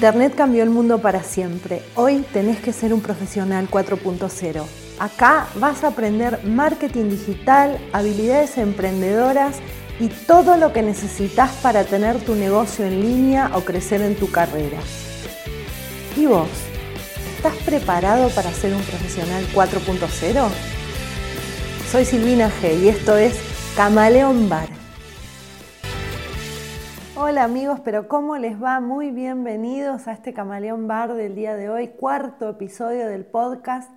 Internet cambió el mundo para siempre. Hoy tenés que ser un profesional 4.0. Acá vas a aprender marketing digital, habilidades emprendedoras y todo lo que necesitas para tener tu negocio en línea o crecer en tu carrera. ¿Y vos? ¿Estás preparado para ser un profesional 4.0? Soy Silvina G y esto es Camaleón Bar. Hola amigos, pero ¿cómo les va? Muy bienvenidos a este Camaleón Bar del día de hoy, cuarto episodio del podcast.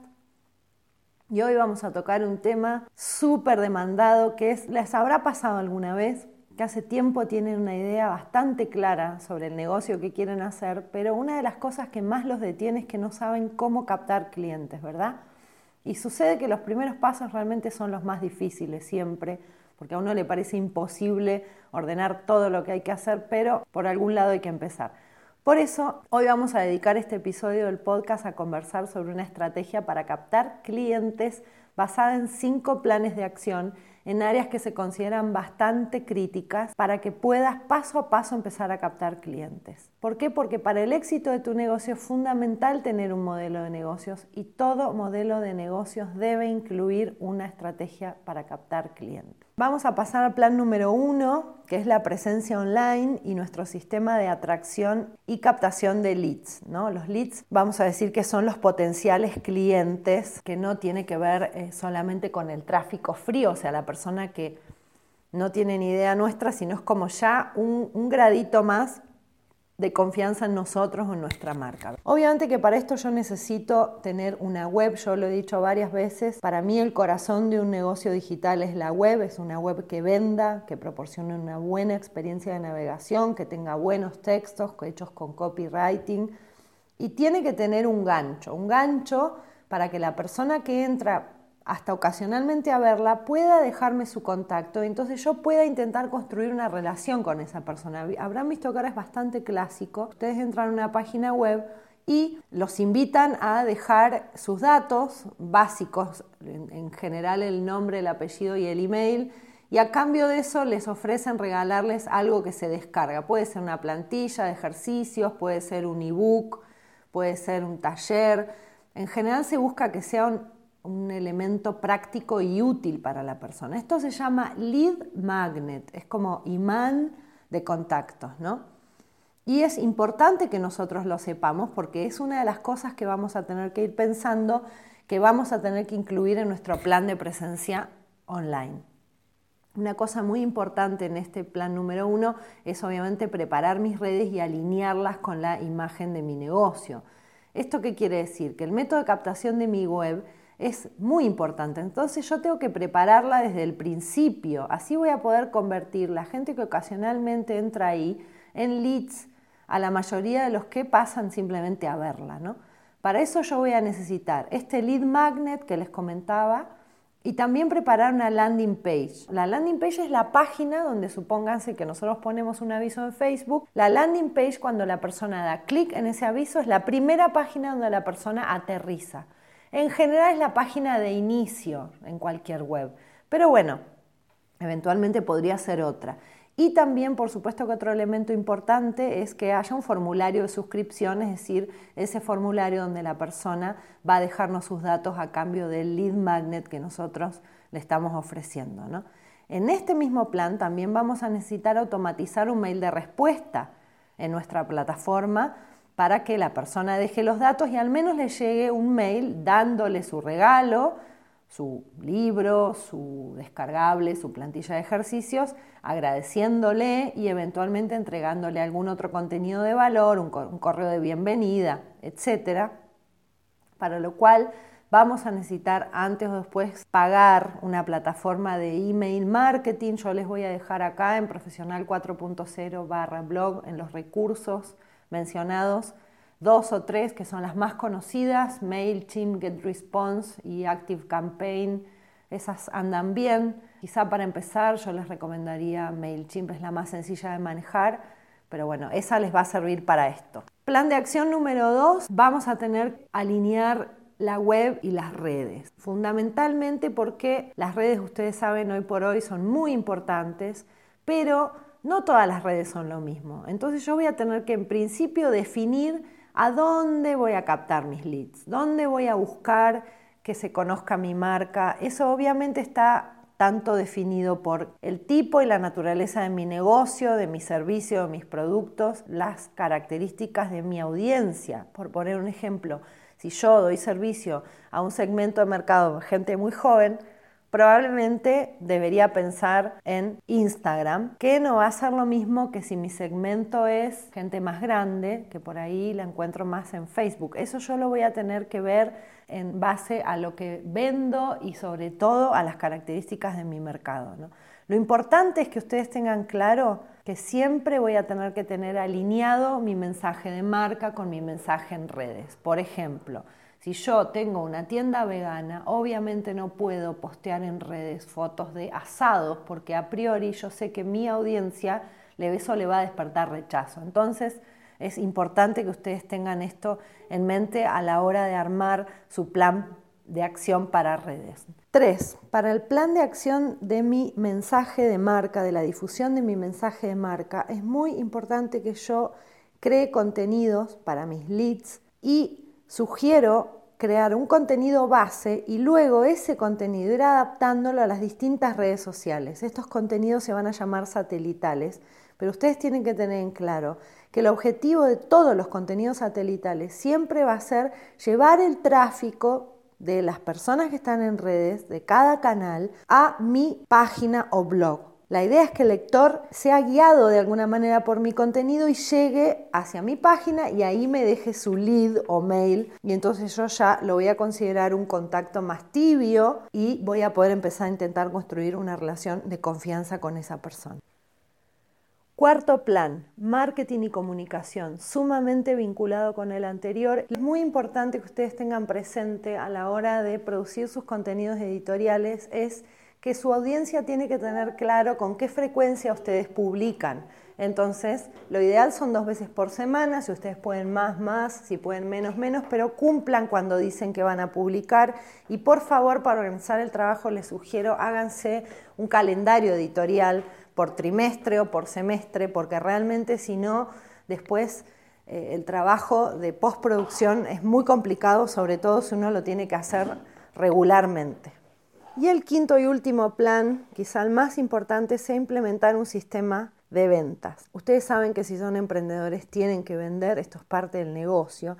Y hoy vamos a tocar un tema súper demandado que es, les habrá pasado alguna vez, que hace tiempo tienen una idea bastante clara sobre el negocio que quieren hacer, pero una de las cosas que más los detiene es que no saben cómo captar clientes, ¿verdad? Y sucede que los primeros pasos realmente son los más difíciles siempre porque a uno le parece imposible ordenar todo lo que hay que hacer, pero por algún lado hay que empezar. Por eso, hoy vamos a dedicar este episodio del podcast a conversar sobre una estrategia para captar clientes basada en cinco planes de acción en áreas que se consideran bastante críticas para que puedas paso a paso empezar a captar clientes. ¿Por qué? Porque para el éxito de tu negocio es fundamental tener un modelo de negocios y todo modelo de negocios debe incluir una estrategia para captar clientes. Vamos a pasar al plan número uno, que es la presencia online y nuestro sistema de atracción y captación de leads. ¿no? Los leads vamos a decir que son los potenciales clientes, que no tiene que ver eh, solamente con el tráfico frío, o sea, la persona que no tiene ni idea nuestra, sino es como ya un, un gradito más de confianza en nosotros o en nuestra marca. Obviamente que para esto yo necesito tener una web, yo lo he dicho varias veces, para mí el corazón de un negocio digital es la web, es una web que venda, que proporcione una buena experiencia de navegación, que tenga buenos textos hechos con copywriting y tiene que tener un gancho, un gancho para que la persona que entra hasta ocasionalmente a verla, pueda dejarme su contacto entonces yo pueda intentar construir una relación con esa persona. Habrán visto que ahora es bastante clásico. Ustedes entran a una página web y los invitan a dejar sus datos básicos, en, general el nombre, el apellido y el email, y a cambio de eso les ofrecen regalarles algo que se descarga. Puede ser una plantilla de ejercicios, puede ser un ebook, puede ser un taller. En general se busca que sea un, un elemento práctico y útil para la persona. Esto se llama lead magnet, es como imán de contactos, ¿no? Y es importante que nosotros lo sepamos porque es una de las cosas que vamos a tener que ir pensando, que vamos a tener que incluir en nuestro plan de presencia online. Una cosa muy importante en este plan número uno es obviamente preparar mis redes y alinearlas con la imagen de mi negocio. ¿Esto qué quiere decir? Que el método de captación de mi web es muy importante. Entonces yo tengo que prepararla desde el principio. Así voy a poder convertir la gente que ocasionalmente entra ahí en leads a la mayoría de los que pasan simplemente a verla. ¿no? Para eso yo voy a necesitar este lead magnet que les comentaba y también preparar una landing page. La landing page es la página donde supónganse que nosotros ponemos un aviso en Facebook. La landing page cuando la persona da clic en ese aviso es la primera página donde la persona aterriza. En general es la página de inicio en cualquier web, pero bueno, eventualmente podría ser otra. Y también, por supuesto, que otro elemento importante es que haya un formulario de suscripción, es decir, ese formulario donde la persona va a dejarnos sus datos a cambio del lead magnet que nosotros le estamos ofreciendo. En este mismo plan también vamos a necesitar automatizar un mail de respuesta en nuestra plataforma para que la persona deje los datos y al menos le llegue un mail dándole su regalo, su libro, su descargable, su plantilla de ejercicios, agradeciéndole y eventualmente entregándole algún otro contenido de valor, un, correo de bienvenida, etcétera, para lo cual vamos a necesitar antes o después pagar una plataforma de email marketing. Yo les voy a dejar acá en profesional 4.0 barra blog en los recursos mencionados dos o tres que son las más conocidas, MailChimp, GetResponse y ActiveCampaign. Esas andan bien. Quizá para empezar yo les recomendaría MailChimp, es la más sencilla de manejar, pero bueno, esa les va a servir para esto. Plan de acción número dos, vamos a tener que alinear la web y las redes. Fundamentalmente porque las redes, ustedes saben, hoy por hoy son muy importantes, pero no todas las redes son lo mismo. Entonces yo voy a tener que en principio definir a dónde voy a captar mis leads, dónde voy a buscar que se conozca mi marca. Eso obviamente está tanto definido por el tipo y la naturaleza de mi negocio, de mi servicio, de mis productos, las características de mi audiencia. Por poner un ejemplo, si yo doy servicio a un segmento de mercado, gente muy joven, probablemente debería pensar en Instagram, que no va a ser lo mismo que si mi segmento es gente más grande, que por ahí la encuentro más en Facebook. Eso yo lo voy a tener que ver en base a lo que vendo y sobre todo a las características de mi mercado. Lo importante es que ustedes tengan claro que siempre voy a tener que tener alineado mi mensaje de marca con mi mensaje en redes. Por ejemplo, si yo tengo una tienda vegana, obviamente no puedo postear en redes fotos de asados porque a priori yo sé que mi audiencia eso le va a despertar rechazo. Entonces es importante que ustedes tengan esto en mente a la hora de armar su plan de acción para redes. Tres, para el plan de acción de mi mensaje de marca, de la difusión de mi mensaje de marca, es muy importante que yo cree contenidos para mis leads y sugiero crear un contenido base y luego ese contenido ir adaptándolo a las distintas redes sociales. Estos contenidos se van a llamar satelitales, pero ustedes tienen que tener en claro que el objetivo de todos los contenidos satelitales siempre va a ser llevar el tráfico de las personas que están en redes, de cada canal, a mi página o blog. La idea es que el lector sea guiado de alguna manera por mi contenido y llegue hacia mi página y ahí me deje su lead o mail y entonces yo ya lo voy a considerar un contacto más tibio y voy a poder empezar a intentar construir una relación de confianza con esa persona. Cuarto plan, marketing y comunicación, sumamente vinculado con el anterior. Es muy importante que ustedes tengan presente a la hora de producir sus contenidos editoriales es que su audiencia tiene que tener claro con qué frecuencia ustedes publican. Entonces, lo ideal son dos veces por semana, si ustedes pueden más, más, si pueden menos, menos, pero cumplan cuando dicen que van a publicar. Y por favor, para organizar el trabajo, les sugiero háganse un calendario editorial por trimestre o por semestre, porque realmente si no, después eh, el trabajo de postproducción es muy complicado, sobre todo si uno lo tiene que hacer regularmente. Y el quinto y último plan, quizá el más importante, es implementar un sistema de ventas. Ustedes saben que si son emprendedores tienen que vender, esto es parte del negocio.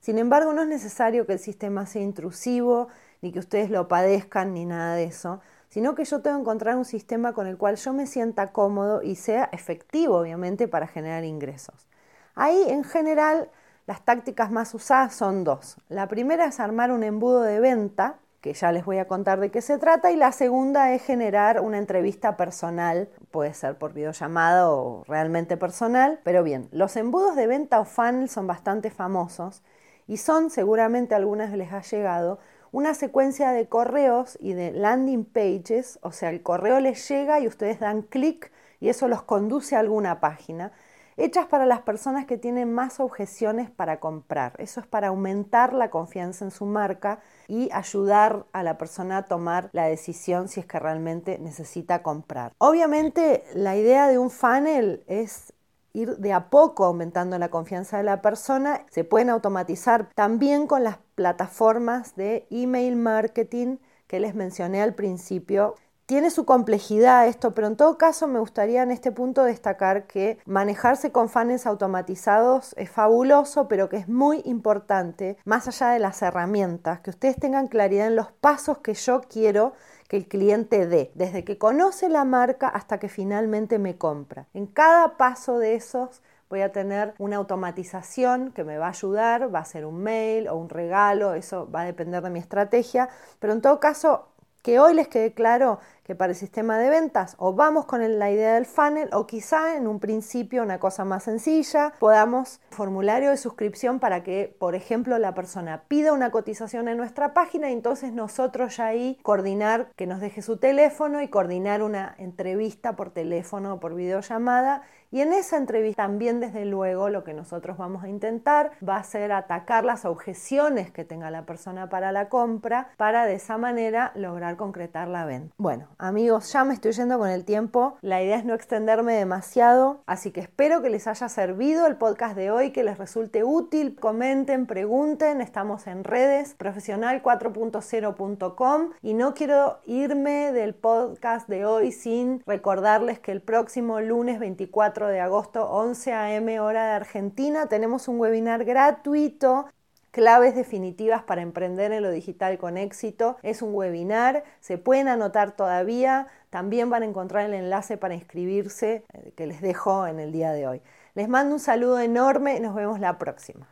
Sin embargo, no es necesario que el sistema sea intrusivo, ni que ustedes lo padezcan, ni nada de eso, sino que yo tengo que encontrar un sistema con el cual yo me sienta cómodo y sea efectivo, obviamente, para generar ingresos. Ahí, en general, las tácticas más usadas son dos. La primera es armar un embudo de venta que ya les voy a contar de qué se trata, y la segunda es generar una entrevista personal, puede ser por videollamada o realmente personal, pero bien, los embudos de venta o funnel son bastante famosos y son, seguramente algunas les ha llegado, una secuencia de correos y de landing pages, o sea, el correo les llega y ustedes dan clic y eso los conduce a alguna página hechas para las personas que tienen más objeciones para comprar. Eso es para aumentar la confianza en su marca y ayudar a la persona a tomar la decisión si es que realmente necesita comprar. Obviamente la idea de un funnel es ir de a poco aumentando la confianza de la persona. Se pueden automatizar también con las plataformas de email marketing que les mencioné al principio tiene su complejidad esto, pero en todo caso me gustaría en este punto destacar que manejarse con fans automatizados es fabuloso, pero que es muy importante, más allá de las herramientas, que ustedes tengan claridad en los pasos que yo quiero que el cliente dé, desde que conoce la marca hasta que finalmente me compra. En cada paso de esos voy a tener una automatización que me va a ayudar, va a ser un mail o un regalo, eso va a depender de mi estrategia, pero en todo caso que hoy les quede claro que para el sistema de ventas o vamos con la idea del funnel o quizá en un principio una cosa más sencilla, podamos formulario de suscripción para que, por ejemplo, la persona pida una cotización en nuestra página y entonces nosotros ya ahí coordinar que nos deje su teléfono y coordinar una entrevista por teléfono o por videollamada Y en esa entrevista también desde luego lo que nosotros vamos a intentar va a ser atacar las objeciones que tenga la persona para la compra para de esa manera lograr concretar la venta. Bueno, amigos, ya me estoy yendo con el tiempo. La idea es no extenderme demasiado, así que espero que les haya servido el podcast de hoy, que les resulte útil. Comenten, pregunten, estamos en redes profesional4.0.com y no quiero irme del podcast de hoy sin recordarles que el próximo lunes 24 de agosto 11 a.m. hora de Argentina tenemos un webinar gratuito Claves definitivas para emprender en lo digital con éxito. Es un webinar, se pueden anotar todavía, también van a encontrar el enlace para inscribirse eh, que les dejo en el día de hoy. Les mando un saludo enorme y nos vemos la próxima.